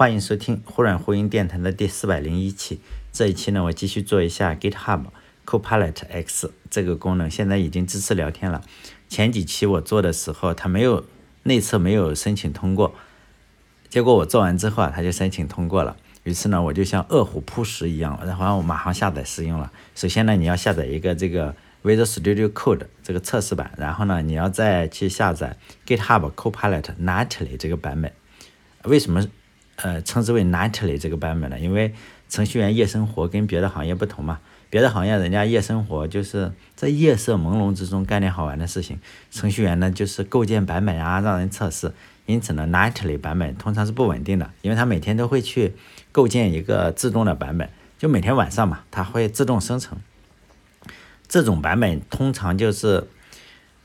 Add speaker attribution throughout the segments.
Speaker 1: 欢迎收听忽软忽音电台的第四百零一期。这一期呢，我继续做一下 GitHub Copilot X 这个功能，现在已经支持聊天了。前几期我做的时候，它没有内测没有申请通过，结果我做完之后啊，它就申请通过了。于是呢，我就像饿虎扑食一样，然后我马上下载试用了。首先呢，你要下载一个这个 Visual Studio Code 这个测试版，然后呢，你要再去下载 GitHub Copilot Nightly 这个版本。为什么呃称之为 Nightly 这个版本的？因为程序员夜生活跟别的行业不同嘛，别的行业人家夜生活就是在夜色朦胧之中干点好玩的事情，程序员呢就是构建版本啊，让人测试。因此呢，Nightly 版本通常是不稳定的，因为它每天都会去构建一个自动的版本，就每天晚上嘛，它会自动生成。这种版本通常就是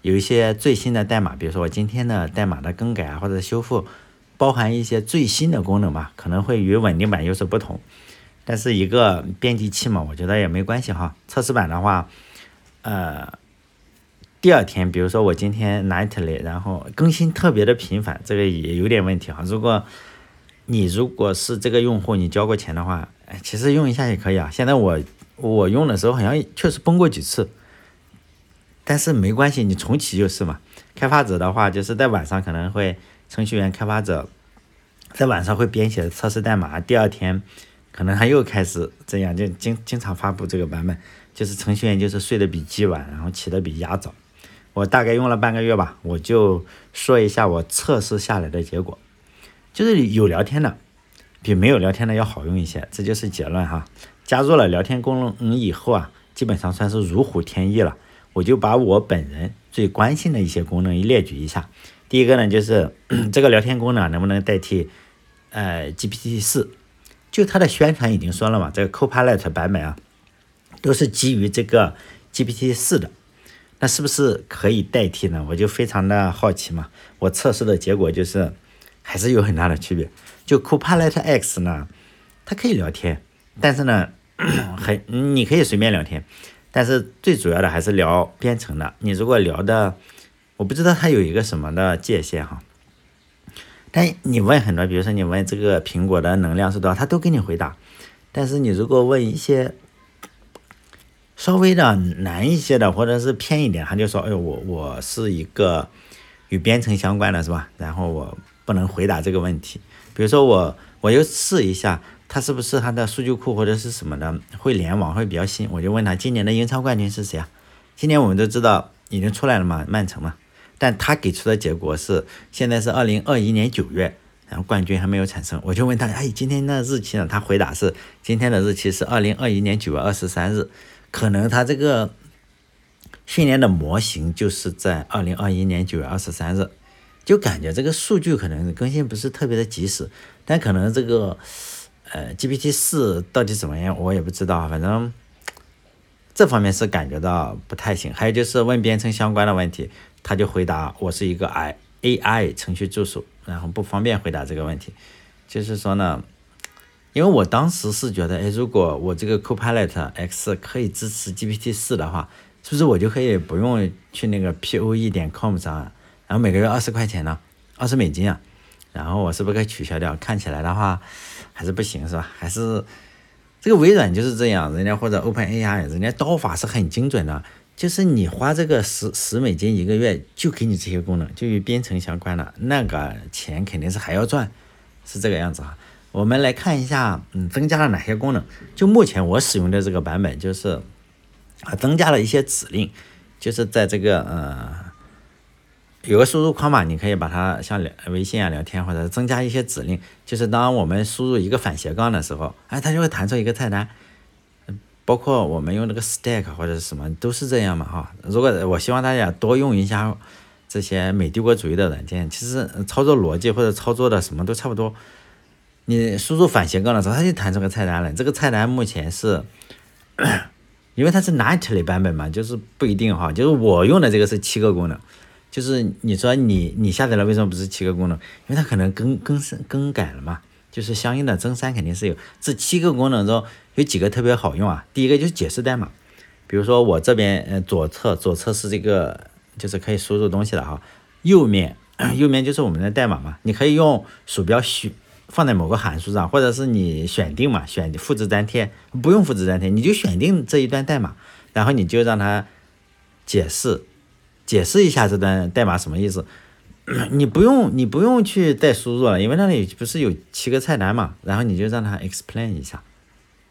Speaker 1: 有一些最新的代码，比如说我今天的代码的更改啊，或者修复，包含一些最新的功能吧，可能会与稳定版有所不同。但是一个编辑器嘛，我觉得也没关系哈。测试版的话，呃。第二天，比如说我今天 nightly，然后更新特别的频繁，这个也有点问题哈。如果你如果是这个用户，你交过钱的话，其实用一下也可以啊。现在我我用的时候好像确实崩过几次，但是没关系，你重启就是嘛。开发者的话，就是在晚上可能会程序员开发者在晚上会编写测试代码，第二天可能他又开始这样，就经经常发布这个版本，就是程序员就是睡得比鸡晚，然后起得比鸭早。我大概用了半个月吧，我就说一下我测试下来的结果，就是有聊天的比没有聊天的要好用一些，这就是结论哈。加入了聊天功能以后啊，基本上算是如虎添翼了。我就把我本人最关心的一些功能一列举一下。第一个呢，就是 这个聊天功能能不能代替呃 GPT 四？就它的宣传已经说了嘛，这个 Copilot 版本啊，都是基于这个 GPT 四的。那是不是可以代替呢？我就非常的好奇嘛。我测试的结果就是还是有很大的区别。就 Copilot X 呢，它可以聊天，但是呢，很你可以随便聊天，但是最主要的还是聊编程的。你如果聊的，我不知道它有一个什么的界限哈。但你问很多，比如说你问这个苹果的能量是多少，它都给你回答。但是你如果问一些，稍微的难一些的，或者是偏一点，他就说：“哎呦，我我是一个与编程相关的，是吧？然后我不能回答这个问题。比如说我我又试一下，它是不是它的数据库或者是什么的会联网会比较新？我就问他今年的英超冠军是谁啊？今年我们都知道已经出来了嘛，曼城嘛。但他给出的结果是现在是二零二一年九月，然后冠军还没有产生。我就问他，哎，今天的日期呢？他回答是今天的日期是二零二一年九月二十三日。可能他这个训练的模型就是在二零二一年九月二十三日，就感觉这个数据可能更新不是特别的及时，但可能这个呃 GPT 四到底怎么样我也不知道，反正这方面是感觉到不太行。还有就是问编程相关的问题，他就回答我是一个 I AI 程序助手，然后不方便回答这个问题，就是说呢。因为我当时是觉得，哎，如果我这个 Copilot X 可以支持 GPT 四的话，是不是我就可以不用去那个 Poe 点 com 上，然后每个月二十块钱呢，二十美金啊，然后我是不是可以取消掉？看起来的话还是不行，是吧？还是这个微软就是这样，人家或者 OpenAI，人家刀法是很精准的，就是你花这个十十美金一个月就给你这些功能，就与编程相关的，那个钱肯定是还要赚，是这个样子哈。我们来看一下，嗯，增加了哪些功能？就目前我使用的这个版本，就是啊，增加了一些指令，就是在这个呃有个输入框嘛，你可以把它像聊微信啊聊天，或者增加一些指令，就是当我们输入一个反斜杠的时候，哎，它就会弹出一个菜单。包括我们用这个 Stack 或者是什么，都是这样嘛哈。如果我希望大家多用一下这些美帝国主义的软件，其实操作逻辑或者操作的什么都差不多。你输入反斜杠的时候，它就弹出个菜单了。这个菜单目前是，因为它是 Nightly 版本嘛，就是不一定哈。就是我用的这个是七个功能，就是你说你你下载了为什么不是七个功能？因为它可能更更更改了嘛，就是相应的增删肯定是有。这七个功能中有几个特别好用啊？第一个就是解释代码，比如说我这边呃左侧左侧是这个就是可以输入东西的哈，右面 右面就是我们的代码嘛，你可以用鼠标选。放在某个函数上，或者是你选定嘛，选复制粘贴，不用复制粘贴，你就选定这一段代码，然后你就让它解释，解释一下这段代码什么意思。你不用，你不用去再输入了，因为那里不是有七个菜单嘛，然后你就让他 explain 一下。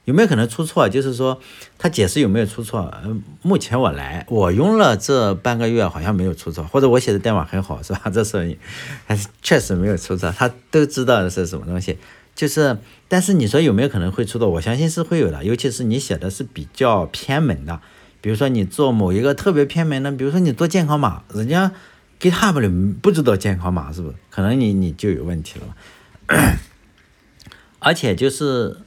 Speaker 1: 有没有可能出错？就是说，他解释有没有出错？呃，目前我来，我用了这半个月，好像没有出错，或者我写的代码很好，是吧？这是还是确实没有出错，他都知道是什么东西。就是，但是你说有没有可能会出错？我相信是会有的，尤其是你写的是比较偏门的，比如说你做某一个特别偏门的，比如说你做健康码，人家 GitHub 里不知道健康码，是不是？可能你你就有问题了。而且就是。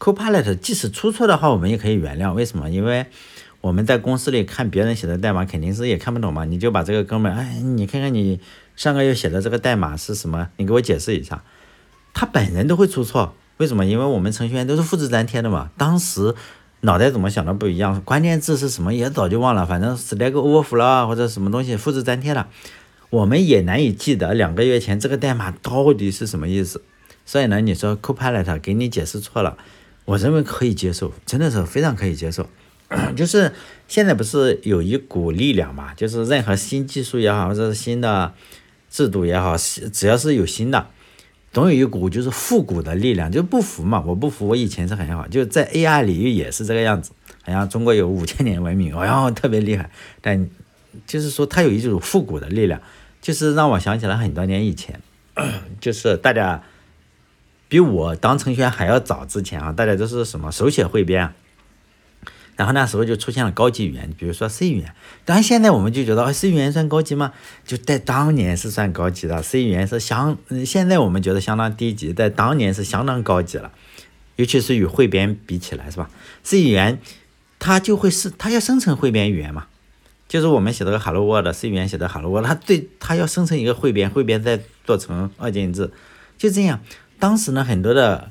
Speaker 1: Copilot 即使出错的话，我们也可以原谅。为什么？因为我们在公司里看别人写的代码，肯定是也看不懂嘛。你就把这个哥们，哎，你看看你上个月写的这个代码是什么？你给我解释一下。他本人都会出错，为什么？因为我们程序员都是复制粘贴的嘛。当时脑袋怎么想的不一样，关键字是什么也早就忘了，反正是那个 overflow 啊或者什么东西复制粘贴了，我们也难以记得两个月前这个代码到底是什么意思。所以呢，你说 Copilot 给你解释错了。我认为可以接受，真的是非常可以接受。就是现在不是有一股力量嘛？就是任何新技术也好，或者是新的制度也好，只要是有新的，总有一股就是复古的力量，就不服嘛。我不服，我以前是很好，就在 AI 领域也是这个样子。好像中国有五千年文明，好像特别厉害。但就是说，它有一种复古的力量，就是让我想起了很多年以前，就是大家。比我当程序员还要早之前啊，大家都是什么手写汇编，然后那时候就出现了高级语言，比如说 C 语言。当然现在我们就觉得，C 语言算高级吗？就在当年是算高级的，C 语言是相，现在我们觉得相当低级，在当年是相当高级了，尤其是与汇编比起来，是吧？C 语言它就会是它要生成汇编语言嘛，就是我们写这个 Hello World，C 语言写的 Hello World，它对它要生成一个汇编，汇编再做成二进制，就这样。当时呢，很多的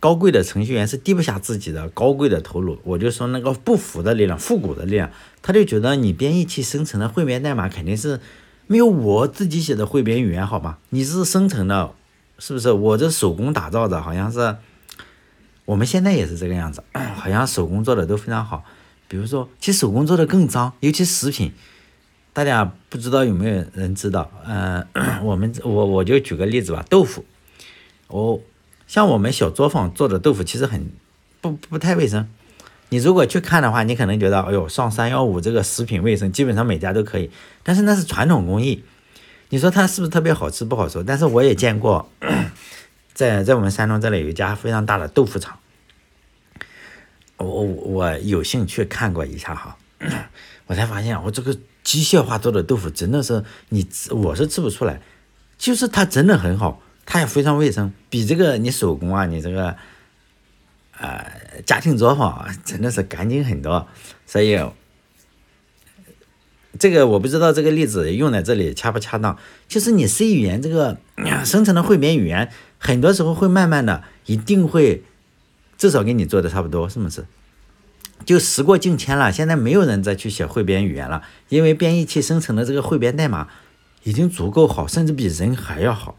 Speaker 1: 高贵的程序员是低不下自己的高贵的头颅。我就说那个不服的力量、复古的力量，他就觉得你编译器生成的汇编代码肯定是没有我自己写的汇编语言好吧？你是生成的，是不是？我这手工打造的，好像是我们现在也是这个样子，好像手工做的都非常好。比如说，其实手工做的更脏，尤其食品，大家不知道有没有人知道？嗯，我们我我就举个例子吧，豆腐。哦，像我们小作坊做的豆腐其实很不不太卫生。你如果去看的话，你可能觉得，哎呦，上三幺五这个食品卫生，基本上每家都可以。但是那是传统工艺，你说它是不是特别好吃？不好说。但是我也见过，在在我们山东这里有一家非常大的豆腐厂，我我有幸去看过一下哈，我才发现，我这个机械化做的豆腐真的是你我是吃不出来，就是它真的很好。它也非常卫生，比这个你手工啊，你这个，呃，家庭作坊啊真的是干净很多。所以，这个我不知道这个例子用在这里恰不恰当。就是你 C 语言这个 生成的汇编语言，很多时候会慢慢的，一定会至少跟你做的差不多，是不是？就时过境迁了，现在没有人再去写汇编语言了，因为编译器生成的这个汇编代码已经足够好，甚至比人还要好。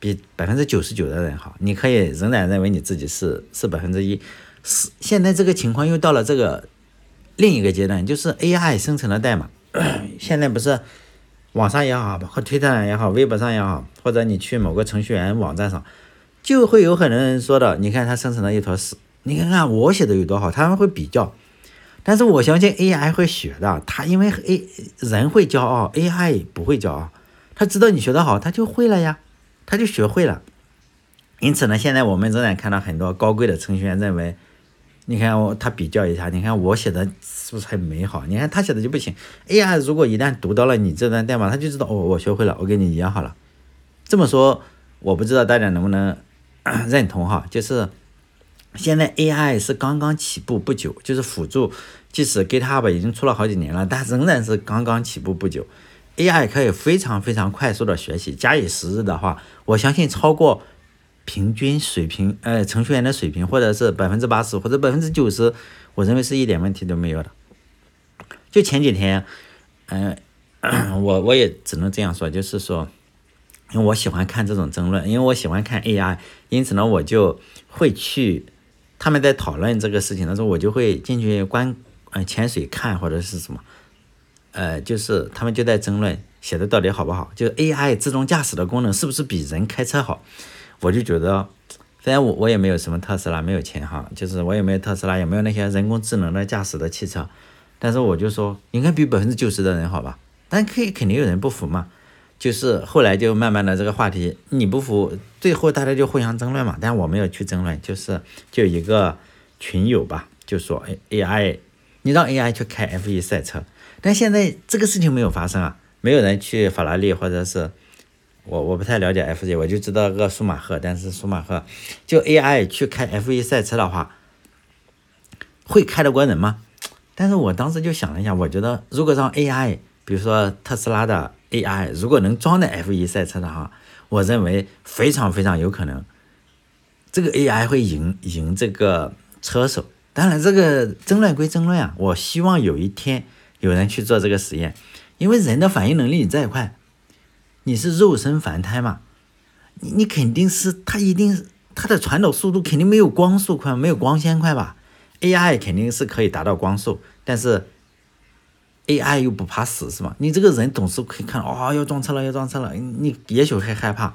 Speaker 1: 比百分之九十九的人好，你可以仍然认为你自己是是百分之一。是现在这个情况又到了这个另一个阶段，就是 AI 生成的代码。现在不是网上也好，包括推特上也好，微博上也好，或者你去某个程序员网站上，就会有很多人说的，你看他生成了一坨屎，你看看我写的有多好，他们会比较。但是我相信 AI 会学的，他因为 A 人会骄傲，AI 不会骄傲，他知道你学的好，他就会了呀。他就学会了，因此呢，现在我们仍然看到很多高贵的程序员认为，你看我他比较一下，你看我写的是不是很美好？你看他写的就不行。AI 如果一旦读到了你这段代码，他就知道哦，我学会了，我跟你一样好了。这么说，我不知道大家能不能 认同哈？就是现在 AI 是刚刚起步不久，就是辅助，即使 GitHub 已经出了好几年了，但仍然是刚刚起步不久。AI 可以非常非常快速的学习，假以时日的话，我相信超过平均水平，呃，程序员的水平，或者是百分之八十或者百分之九十，我认为是一点问题都没有的。就前几天，嗯，我我也只能这样说，就是说，因为我喜欢看这种争论，因为我喜欢看 AI，因此呢，我就会去他们在讨论这个事情的时候，我就会进去观呃潜水看或者是什么，呃，就是他们就在争论写的到底好不好，就 AI 自动驾驶的功能是不是比人开车好？我就觉得，虽然我我也没有什么特斯拉，没有钱哈，就是我也没有特斯拉，也没有那些人工智能的驾驶的汽车，但是我就说应该比百分之九十的人好吧？但可以肯定有人不服嘛。就是后来就慢慢的这个话题你不服，最后大家就互相争论嘛。但我没有去争论，就是就一个群友吧，就说 A I，你让 A I 去开 F 一赛车，但现在这个事情没有发生啊，没有人去法拉利或者是我我不太了解 F 一，我就知道个舒马赫，但是舒马赫就 A I 去开 F 一赛车的话，会开得过人吗？但是我当时就想了一下，我觉得如果让 A I，比如说特斯拉的。AI 如果能装在 F1 赛车的话，我认为非常非常有可能，这个 AI 会赢赢这个车手。当然，这个争论归争论啊，我希望有一天有人去做这个实验，因为人的反应能力再快，你是肉身凡胎嘛，你你肯定是它一定它的传导速度肯定没有光速快，没有光纤快吧？AI 肯定是可以达到光速，但是。AI 又不怕死是吗？你这个人总是可以看哦，要撞车了，要撞车了，你也许会害怕，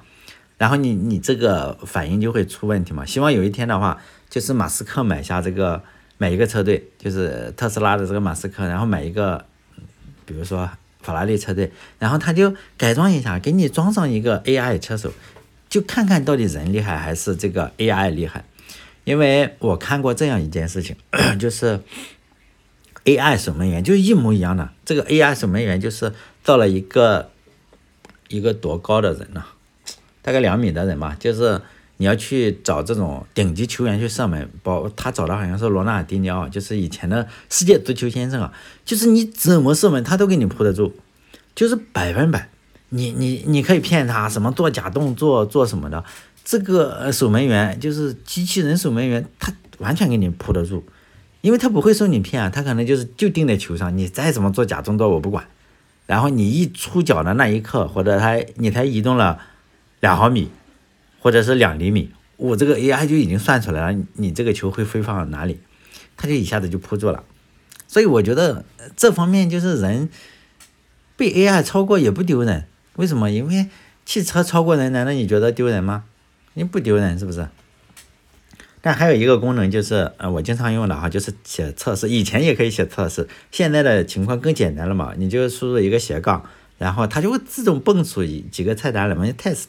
Speaker 1: 然后你你这个反应就会出问题嘛。希望有一天的话，就是马斯克买下这个买一个车队，就是特斯拉的这个马斯克，然后买一个，比如说法拉利车队，然后他就改装一下，给你装上一个 AI 车手，就看看到底人厉害还是这个 AI 厉害。因为我看过这样一件事情，就是。AI 守门员就是一模一样的，这个 AI 守门员就是到了一个一个多高的人呢？大概两米的人吧，就是你要去找这种顶级球员去射门，包他找的好像是罗纳尔迪尼奥，就是以前的世界足球先生啊，就是你怎么射门他都给你扑得住，就是百分百，你你你可以骗他什么做假动作做什么的，这个守门员就是机器人守门员，他完全给你扑得住。因为他不会受你骗啊，他可能就是就定在球上，你再怎么做假动作我不管，然后你一出脚的那一刻，或者他你才移动了两毫米，或者是两厘米，我这个 AI 就已经算出来了，你这个球会飞放哪里，他就一下子就扑住了。所以我觉得这方面就是人被 AI 超过也不丢人，为什么？因为汽车超过人，难道你觉得丢人吗？你不丢人是不是？但还有一个功能就是，呃，我经常用的哈，就是写测试。以前也可以写测试，现在的情况更简单了嘛。你就输入一个斜杠，然后它就会自动蹦出几几个菜单来嘛，test，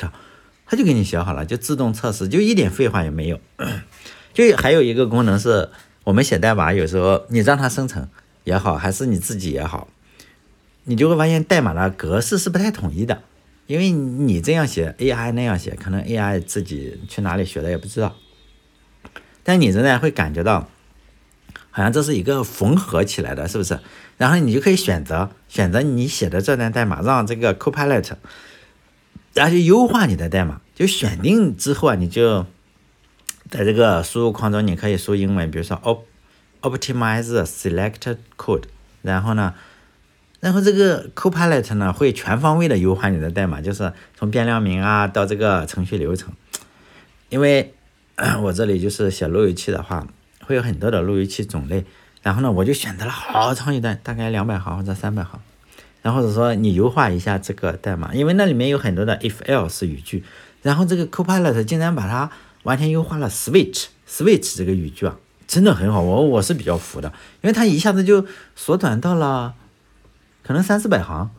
Speaker 1: 它就给你写好了，就自动测试，就一点废话也没有。就还有一个功能是，我们写代码有时候你让它生成也好，还是你自己也好，你就会发现代码的格式是不太统一的，因为你这样写，AI 那样写，可能 AI 自己去哪里学的也不知道。但你仍然会感觉到，好像这是一个缝合起来的，是不是？然后你就可以选择选择你写的这段代码，让这个 Copilot，然后就优化你的代码。就选定之后啊，你就在这个输入框中，你可以输英文，比如说 op optimize select code，然后呢，然后这个 Copilot 呢会全方位的优化你的代码，就是从变量名啊到这个程序流程，因为。我这里就是写路由器的话，会有很多的路由器种类，然后呢，我就选择了好长一段，大概两百行或者三百行，然后或者说你优化一下这个代码，因为那里面有很多的 if else 语句，然后这个 Copilot 竟然把它完全优化了 switch switch 这个语句啊，真的很好，我我是比较服的，因为它一下子就缩短到了可能三四百行。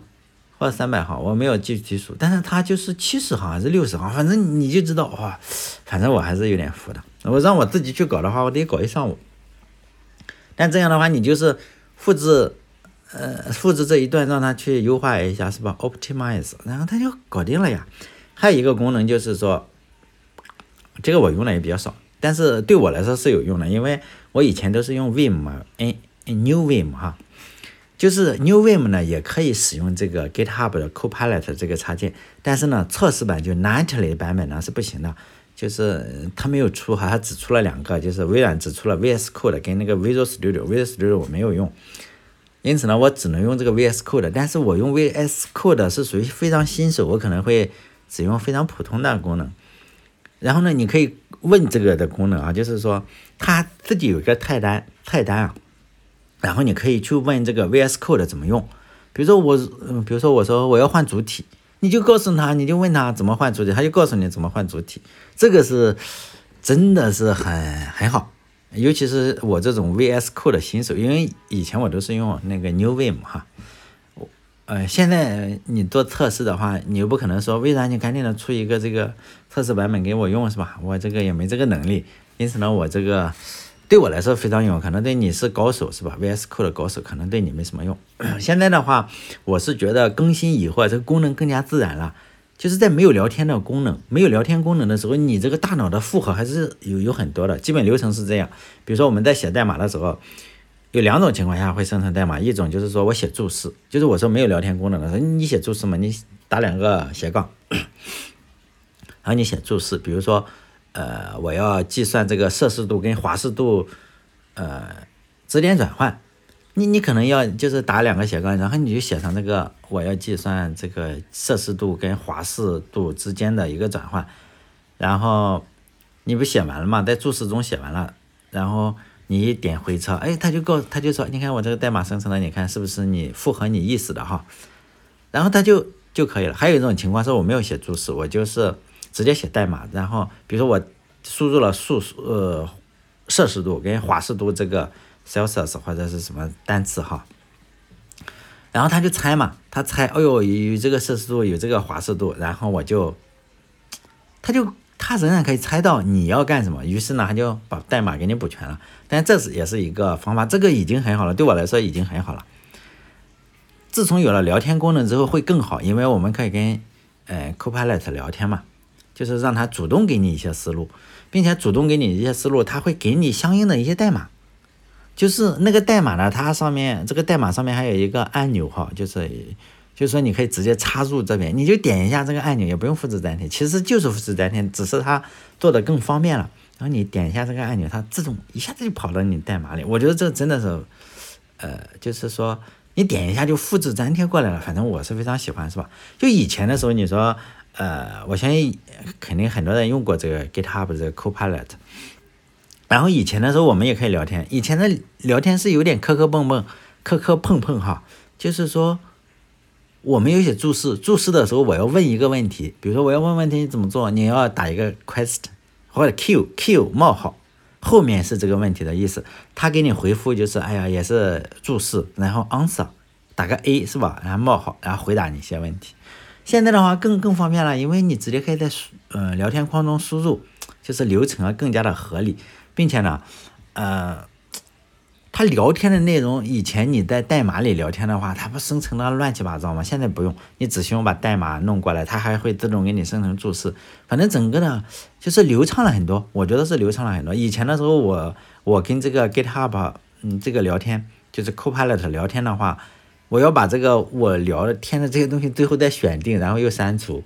Speaker 1: 或者三百行，我没有具体数，但是它就是七十行还是六十行，反正你就知道哇，反正我还是有点服的。我让我自己去搞的话，我得搞一上午。但这样的话，你就是复制，呃，复制这一段，让它去优化一下，是吧？Optimize，然后它就搞定了呀。还有一个功能就是说，这个我用的也比较少，但是对我来说是有用的，因为我以前都是用 Vim 嘛，N New Vim 哈。就是 New Vim 呢，也可以使用这个 GitHub 的 Copilot 这个插件，但是呢，测试版就 Nightly 版本呢是不行的，就是它没有出哈，它只出了两个，就是微软只出了 VS Code 跟那个 Visual Studio，Visual Studio 我没有用，因此呢，我只能用这个 VS Code，但是我用 VS Code 是属于非常新手，我可能会只用非常普通的功能。然后呢，你可以问这个的功能啊，就是说它自己有一个菜单菜单啊，然后你可以去问这个 VS Code 怎么用。比如说我，嗯，比如说我说我要换主体，你就告诉他，你就问他怎么换主体，他就告诉你怎么换主体。这个是真的是很很好，尤其是我这种 VS Code 的新手，因为以前我都是用那个 New Vim 哈。呃，现在你做测试的话，你又不可能说微软你赶紧的出一个这个测试版本给我用是吧？我这个也没这个能力，因此呢，我这个对我来说非常用，可能对你是高手是吧？VS Code 的高手可能对你没什么用。现在的话，我是觉得更新以后这个功能更加自然了，就是在没有聊天的功能、没有聊天功能的时候，你这个大脑的负荷还是有有很多的。基本流程是这样，比如说我们在写代码的时候。有两种情况下会生成代码，一种就是说我写注释，就是我说没有聊天功能的时候，你写注释嘛，你打两个斜杠，然后你写注释，比如说，呃，我要计算这个摄氏度跟华氏度，呃，质点转换，你你可能要就是打两个斜杠，然后你就写上这个我要计算这个摄氏度跟华氏度之间的一个转换，然后你不写完了吗，在注释中写完了，然后。你一点回车，哎，他就告，他就说，你看我这个代码生成的，你看是不是你符合你意思的哈？然后他就就可以了。还有一种情况是我没有写注释，我就是直接写代码，然后比如说我输入了数呃摄氏度跟华氏度这个 Celsius 或者是什么单词哈，然后他就猜嘛，他猜，哎呦有这个摄氏度有这个华氏度，然后我就他就。他仍然可以猜到你要干什么，于是呢，他就把代码给你补全了。但这是也是一个方法，这个已经很好了，对我来说已经很好了。自从有了聊天功能之后会更好，因为我们可以跟呃 Copilot 聊天嘛，就是让他主动给你一些思路，并且主动给你一些思路，他会给你相应的一些代码。就是那个代码呢，它上面这个代码上面还有一个按钮哈，就是。就是说，你可以直接插入这边，你就点一下这个按钮，也不用复制粘贴，其实就是复制粘贴，只是它做的更方便了。然后你点一下这个按钮，它自动一下子就跑到你代码里。我觉得这真的是，呃，就是说你点一下就复制粘贴过来了。反正我是非常喜欢，是吧？就以前的时候，你说，呃，我相信肯定很多人用过这个 GitHub 这个 Copilot。然后以前的时候，我们也可以聊天。以前的聊天是有点磕磕碰碰，磕磕碰碰哈，就是说。我们有写注释，注释的时候我要问一个问题，比如说我要问问题怎么做，你要打一个 quest 或者 q q 冒号，后面是这个问题的意思，他给你回复就是哎呀也是注释，然后 answer 打个 a 是吧，然后冒号，然后回答你一些问题。现在的话更更方便了，因为你直接可以在呃聊天框中输入，就是流程啊更加的合理，并且呢，呃。他聊天的内容，以前你在代码里聊天的话，它不生成的乱七八糟吗？现在不用，你只需要把代码弄过来，它还会自动给你生成注释。反正整个呢，就是流畅了很多。我觉得是流畅了很多。以前的时候，我我跟这个 GitHub，嗯，这个聊天就是 Copilot 聊天的话，我要把这个我聊的天的这些东西最后再选定，然后又删除。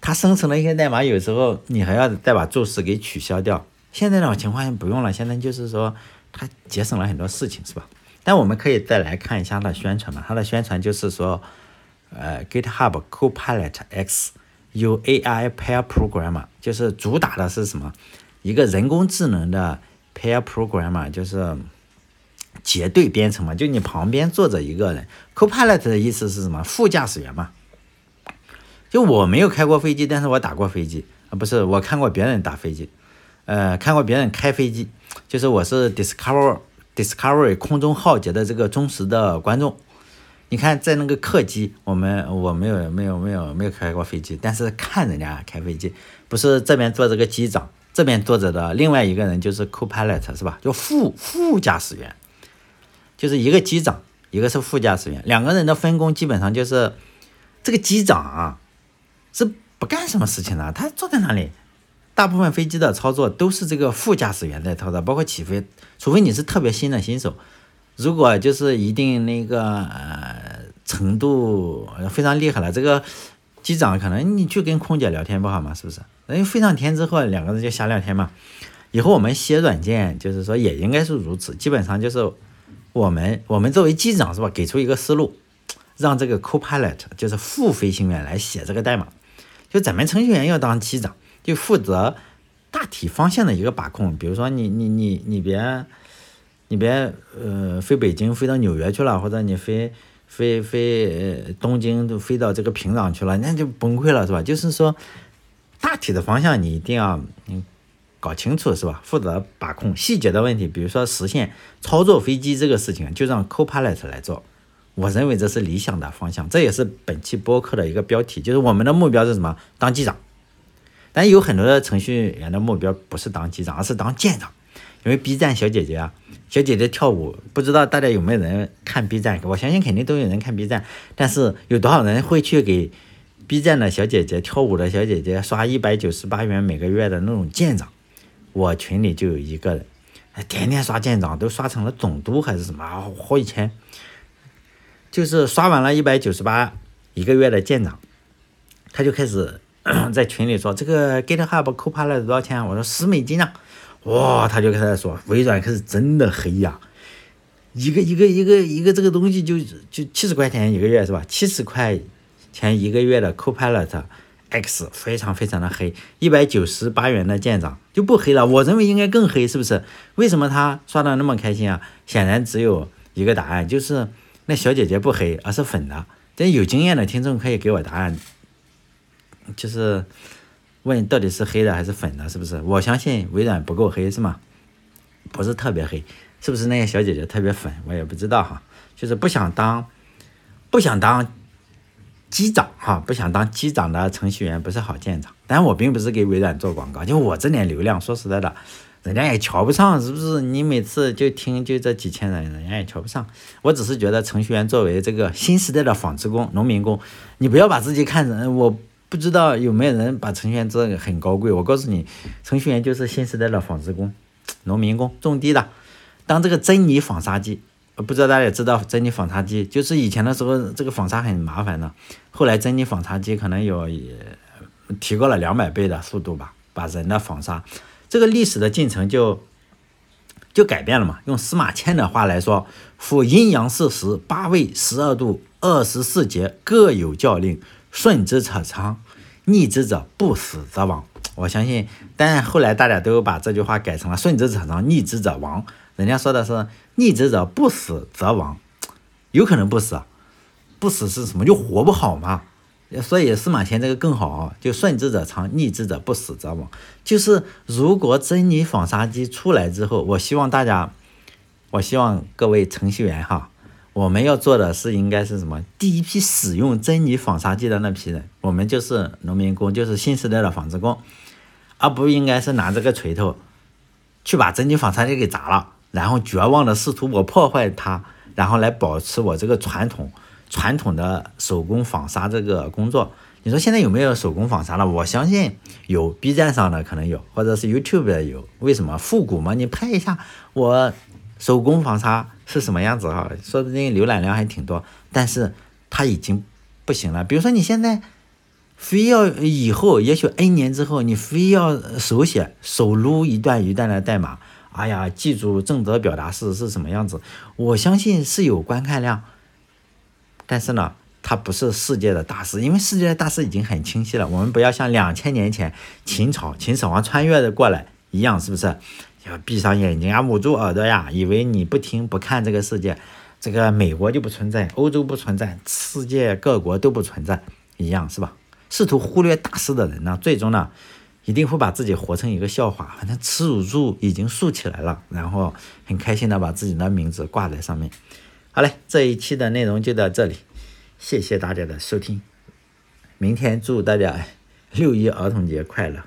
Speaker 1: 它生成的一些代码，有时候你还要再把注释给取消掉。现在的情况不用了，现在就是说。它节省了很多事情，是吧？但我们可以再来看一下它的宣传嘛。它的宣传就是说，呃，GitHub Copilot X 有 AI Pair Programmer，就是主打的是什么？一个人工智能的 Pair Programmer，就是结对编程嘛。就你旁边坐着一个人，Copilot 的意思是什么？副驾驶员嘛。就我没有开过飞机，但是我打过飞机啊，不是我看过别人打飞机，呃，看过别人开飞机。就是我是 Discover Discovery 空中浩劫的这个忠实的观众。你看，在那个客机，我们我没有没有没有没有开过飞机，但是看人家开飞机，不是这边坐着个机长，这边坐着的另外一个人就是 Co-pilot 是吧？就副副驾驶员，就是一个机长，一个是副驾驶员，两个人的分工基本上就是这个机长啊是不干什么事情的，他坐在那里。大部分飞机的操作都是这个副驾驶员在操作，包括起飞，除非你是特别新的新手。如果就是一定那个呃程度非常厉害了，这个机长可能你去跟空姐聊天不好吗？是不是？人飞上天之后，两个人就瞎聊天嘛。以后我们写软件，就是说也应该是如此，基本上就是我们我们作为机长是吧，给出一个思路，让这个 Copilot 就是副飞行员来写这个代码。就咱们程序员要当机长，就负责大体方向的一个把控。比如说你你你你别你别呃飞北京飞到纽约去了，或者你飞飞飞呃东京都飞到这个平壤去了，那就崩溃了是吧？就是说大体的方向你一定要嗯搞清楚是吧？负责把控细节的问题，比如说实现操作飞机这个事情，就让 Copilot 来做。我认为这是理想的方向，这也是本期播客的一个标题，就是我们的目标是什么？当机长。但有很多的程序员的目标不是当机长，而是当舰长。因为 B 站小姐姐啊，小姐姐跳舞，不知道大家有没有人看 B 站？我相信肯定都有人看 B 站，但是有多少人会去给 B 站的小姐姐跳舞的小姐姐刷一百九十八元每个月的那种舰长？我群里就有一个人，天天刷舰长，都刷成了总督还是什么，好几千。就是刷完了一百九十八一个月的舰长，他就开始 在群里说这个 GitHub Copilot 多少钱？我说十美金啊！哇，他就开始说微软可是真的黑呀，一个一个一个一个这个东西就就七十块钱一个月是吧？七十块钱一个月的 Copilot X 非常非常的黑，一百九十八元的舰长就不黑了。我认为应该更黑，是不是？为什么他刷的那么开心啊？显然只有一个答案，就是。那小姐姐不黑，而是粉的。真有经验的听众可以给我答案，就是问到底是黑的还是粉的，是不是？我相信微软不够黑，是吗？不是特别黑，是不是那个小姐姐特别粉？我也不知道哈，就是不想当，不想当机长哈，不想当机长的程序员不是好舰长。但我并不是给微软做广告，就我这点流量，说实在的。人家也瞧不上，是不是？你每次就听就这几千人，人家也瞧不上。我只是觉得程序员作为这个新时代的纺织工、农民工，你不要把自己看成。我不知道有没有人把程序员这个很高贵。我告诉你，程序员就是新时代的纺织工、农民工，种地的。当这个珍妮纺纱机，不知道大家也知道珍妮纺纱机，就是以前的时候这个纺纱很麻烦的，后来珍妮纺纱机可能有提高了两百倍的速度吧，把人的纺纱。这个历史的进程就就改变了嘛？用司马迁的话来说，夫阴阳四时，八位十二度，二十四节各有教令，顺之者昌，逆之者不死则亡。我相信，但后来大家都把这句话改成了顺之者昌，逆之者亡。人家说的是逆之者不死则亡，有可能不死，不死是什么？就活不好嘛。所以司马迁这个更好啊，就顺之者昌，逆之者不死则亡。就是如果珍妮纺纱机出来之后，我希望大家，我希望各位程序员哈，我们要做的是应该是什么？第一批使用珍妮纺纱机的那批人，我们就是农民工，就是新时代的纺织工，而不应该是拿这个锤头去把珍妮纺纱机给砸了，然后绝望的试图我破坏它，然后来保持我这个传统。传统的手工纺纱这个工作，你说现在有没有手工纺纱了？我相信有，B 站上的可能有，或者是 YouTube 的有。为什么复古嘛？你拍一下我手工纺纱是什么样子哈？说不定浏览量还挺多。但是它已经不行了。比如说你现在非要以后，也许 N 年之后，你非要手写手撸一段一段的代码，哎呀，记住正则表达式是什么样子？我相信是有观看量。但是呢，它不是世界的大事，因为世界的大事已经很清晰了。我们不要像两千年前秦朝秦始皇穿越的过来一样，是不是？要闭上眼睛啊，捂住耳朵呀，以为你不听不看这个世界，这个美国就不存在，欧洲不存在，世界各国都不存在一样，是吧？试图忽略大事的人呢，最终呢，一定会把自己活成一个笑话。反正耻辱柱已经竖起来了，然后很开心的把自己的名字挂在上面。好嘞，这一期的内容就到这里，谢谢大家的收听。明天祝大家六一儿童节快乐！